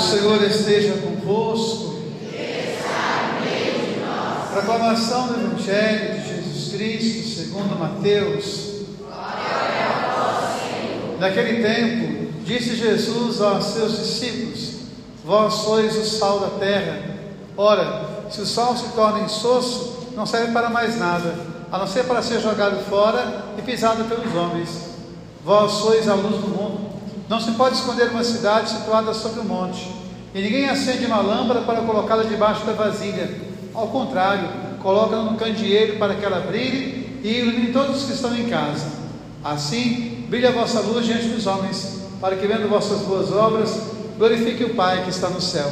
Senhor esteja convosco. Proclamação do Evangelho de Jesus Cristo, segundo Mateus. Naquele tempo, disse Jesus aos seus discípulos: Vós sois o sal da terra. Ora, se o sal se torna insosso, não serve para mais nada, a não ser para ser jogado fora e pisado pelos homens. Vós sois a luz do mundo. Não se pode esconder uma cidade situada sobre um monte, e ninguém acende uma lâmpada para colocá-la debaixo da vasilha. Ao contrário, coloca-la no candeeiro para que ela brilhe e ilumine todos os que estão em casa. Assim, brilhe a vossa luz diante dos homens, para que, vendo vossas boas obras, glorifique o Pai que está no céu.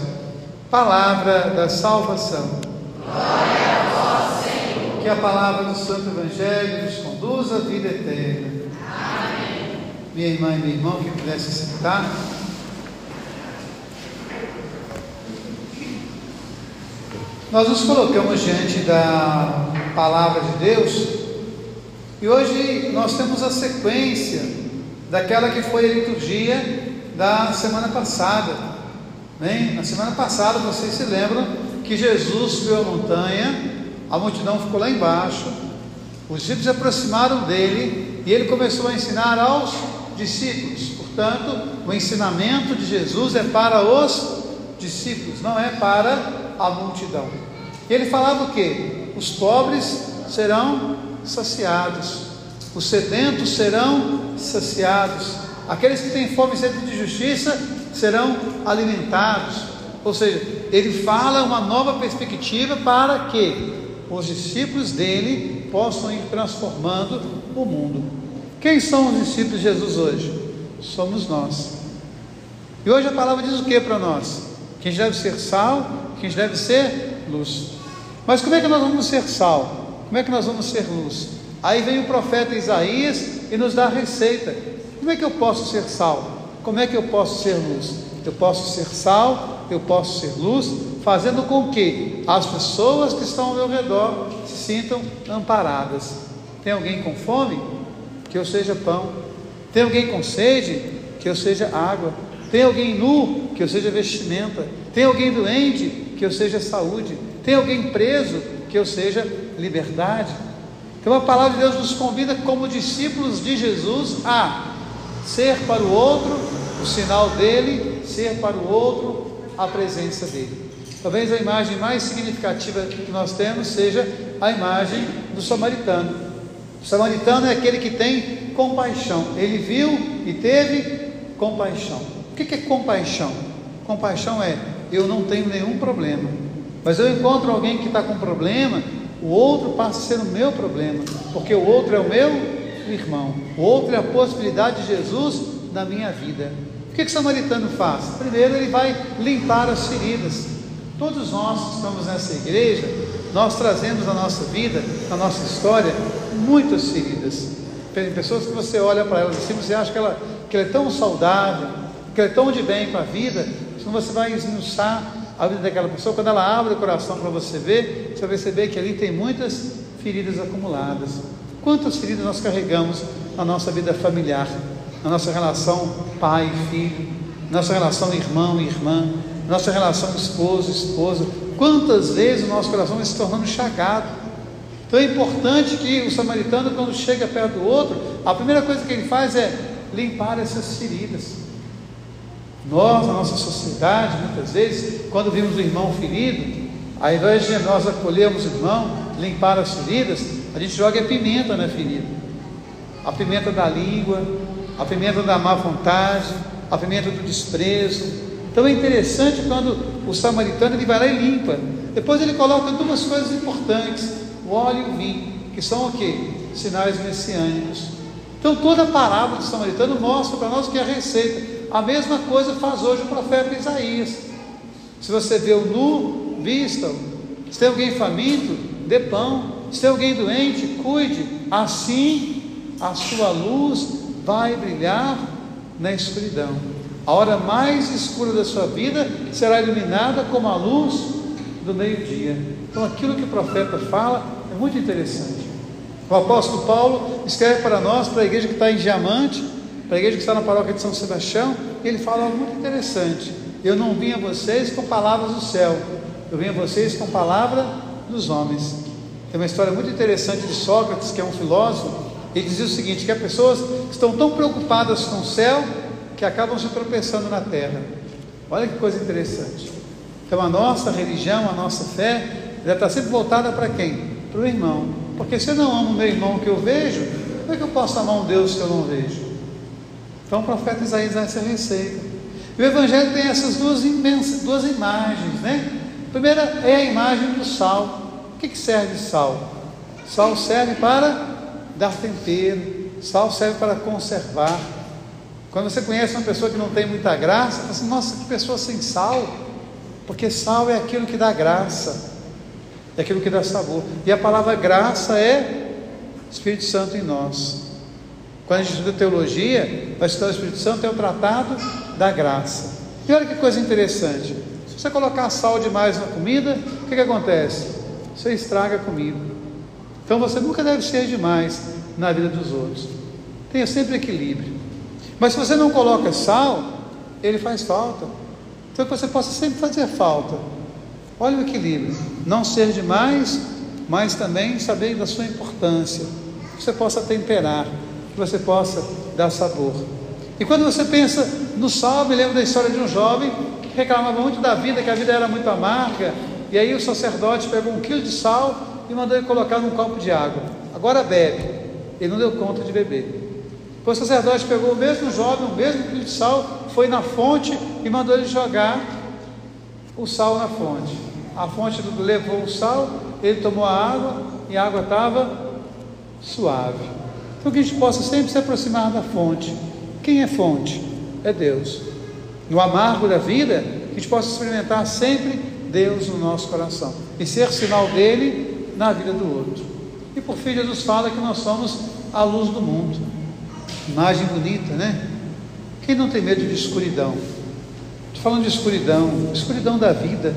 Palavra da salvação. Glória a vós, Senhor. Que a palavra do Santo Evangelho nos conduza à vida eterna minha irmã e meu irmão que pudesse sentar. Nós nos colocamos diante da palavra de Deus e hoje nós temos a sequência daquela que foi a liturgia da semana passada. Bem, na semana passada vocês se lembram que Jesus subiu a montanha, a multidão ficou lá embaixo, os discípulos se aproximaram dele e ele começou a ensinar aos discípulos. Portanto, o ensinamento de Jesus é para os discípulos, não é para a multidão. E ele falava o que? Os pobres serão saciados, os sedentos serão saciados, aqueles que têm fome e sede de justiça serão alimentados. Ou seja, ele fala uma nova perspectiva para que os discípulos dele possam ir transformando o mundo. Quem são os discípulos de Jesus hoje? Somos nós. E hoje a palavra diz o que para nós? Que a gente deve ser sal, que a gente deve ser luz. Mas como é que nós vamos ser sal? Como é que nós vamos ser luz? Aí vem o profeta Isaías e nos dá a receita. Como é que eu posso ser sal? Como é que eu posso ser luz? Eu posso ser sal, eu posso ser luz, fazendo com que as pessoas que estão ao meu redor se sintam amparadas. Tem alguém com fome? Que eu seja pão. Tem alguém com sede? Que eu seja água. Tem alguém nu? Que eu seja vestimenta. Tem alguém doente? Que eu seja saúde. Tem alguém preso? Que eu seja liberdade. Então a palavra de Deus nos convida, como discípulos de Jesus, a ser para o outro o sinal dele, ser para o outro a presença dele. Talvez a imagem mais significativa que nós temos seja a imagem do samaritano. O samaritano é aquele que tem compaixão. Ele viu e teve compaixão. O que é compaixão? Compaixão é eu não tenho nenhum problema, mas eu encontro alguém que está com problema, o outro passa a ser o meu problema, porque o outro é o meu irmão, o outro é a possibilidade de Jesus na minha vida. O que, que o samaritano faz? Primeiro, ele vai limpar as feridas. Todos nós que estamos nessa igreja, nós trazemos na nossa vida, na nossa história, muitas feridas. Pessoas que você olha para elas assim, você acha que ela, que ela é tão saudável, que ela é tão de bem com a vida, quando você vai esmiuçar a vida daquela pessoa, quando ela abre o coração para você ver, você vai perceber que ali tem muitas feridas acumuladas. Quantas feridas nós carregamos na nossa vida familiar, na nossa relação pai e filho, nossa relação irmão e irmã, nossa relação esposo esposa. Quantas vezes o nosso coração vai se tornando chagado então é importante que o samaritano, quando chega perto do outro, a primeira coisa que ele faz é limpar essas feridas. Nós, na nossa sociedade, muitas vezes, quando vimos o irmão ferido, ao invés de nós acolhermos o irmão, limpar as feridas, a gente joga a pimenta na ferida. A pimenta da língua, a pimenta da má vontade, a pimenta do desprezo. Então é interessante quando o samaritano ele vai lá e limpa. Depois ele coloca duas coisas importantes o óleo e o vinho, que são o que? Sinais messiânicos. Então toda a parábola do samaritano mostra para nós que é a receita. A mesma coisa faz hoje o profeta Isaías. Se você vê o nu, vista-o. Se tem alguém faminto, dê pão. Se tem alguém doente, cuide. Assim a sua luz vai brilhar na escuridão. A hora mais escura da sua vida será iluminada como a luz do meio-dia. Então aquilo que o profeta fala muito interessante. O apóstolo Paulo escreve para nós, para a igreja que está em Diamante, para a igreja que está na paróquia de São Sebastião, ele fala algo muito interessante. Eu não vim a vocês com palavras do céu, eu vim a vocês com palavra dos homens. Tem uma história muito interessante de Sócrates, que é um filósofo, ele dizia o seguinte: que há pessoas estão tão preocupadas com o céu que acabam se tropeçando na terra. Olha que coisa interessante. Então a nossa religião, a nossa fé, ela está sempre voltada para quem? Para o irmão. Porque se eu não amo o meu irmão que eu vejo, como é que eu posso amar um Deus que eu não vejo? Então o profeta Isaías dá essa receita. E o Evangelho tem essas duas, imensas, duas imagens, né? A primeira é a imagem do sal. O que, que serve sal? Sal serve para dar tempero, sal serve para conservar. Quando você conhece uma pessoa que não tem muita graça, você assim, nossa, que pessoa sem sal. Porque sal é aquilo que dá graça, é aquilo que dá sabor. E a palavra graça é Espírito Santo em nós. Quando a gente estuda teologia, vai estudar o Espírito Santo, é o tratado da graça. E olha que coisa interessante. Se você colocar sal demais na comida, o que, que acontece? Você estraga a comida. Então você nunca deve ser demais na vida dos outros. Tenha sempre equilíbrio. Mas se você não coloca sal, ele faz falta. Então que você possa sempre fazer falta. Olha o equilíbrio. Não ser demais, mas também saber da sua importância. Que você possa temperar que você possa dar sabor. E quando você pensa no sal, me lembro da história de um jovem que reclamava muito da vida, que a vida era muito amarga, e aí o sacerdote pegou um quilo de sal e mandou ele colocar num copo de água. Agora bebe. Ele não deu conta de beber. O sacerdote pegou o mesmo jovem, o mesmo quilo de sal, foi na fonte e mandou ele jogar o sal na fonte. A fonte levou o sal, ele tomou a água e a água estava suave. Então que a gente possa sempre se aproximar da fonte. Quem é fonte? É Deus. No amargo da vida, a gente possa experimentar sempre Deus no nosso coração e ser sinal dele na vida do outro. E por fim, Jesus fala que nós somos a luz do mundo. Imagem bonita, né? Quem não tem medo de escuridão? Estou falando de escuridão, escuridão da vida.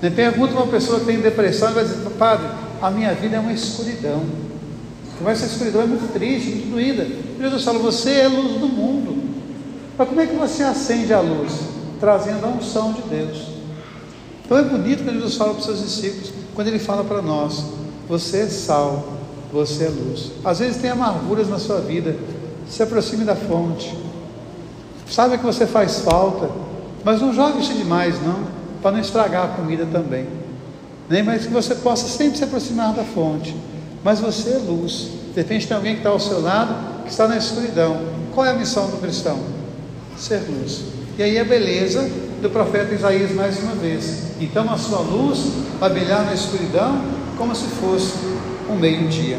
Né? Pergunta uma pessoa que tem depressão e vai dizer, padre, a minha vida é uma escuridão. Mas essa escuridão é muito triste, muito doída. Jesus fala: Você é a luz do mundo. Mas como é que você acende a luz? Trazendo a unção de Deus. Então é bonito quando Jesus fala para os seus discípulos, quando ele fala para nós: Você é sal, você é luz. Às vezes tem amarguras na sua vida, se aproxime da fonte. Sabe que você faz falta, mas não jogue isso demais, não, para não estragar a comida também. Nem mais que você possa sempre se aproximar da fonte mas você é luz. De repente tem alguém que está ao seu lado que está na escuridão. Qual é a missão do cristão? Ser luz. E aí a beleza do profeta Isaías mais uma vez. Então a sua luz vai brilhar na escuridão como se fosse um meio-dia.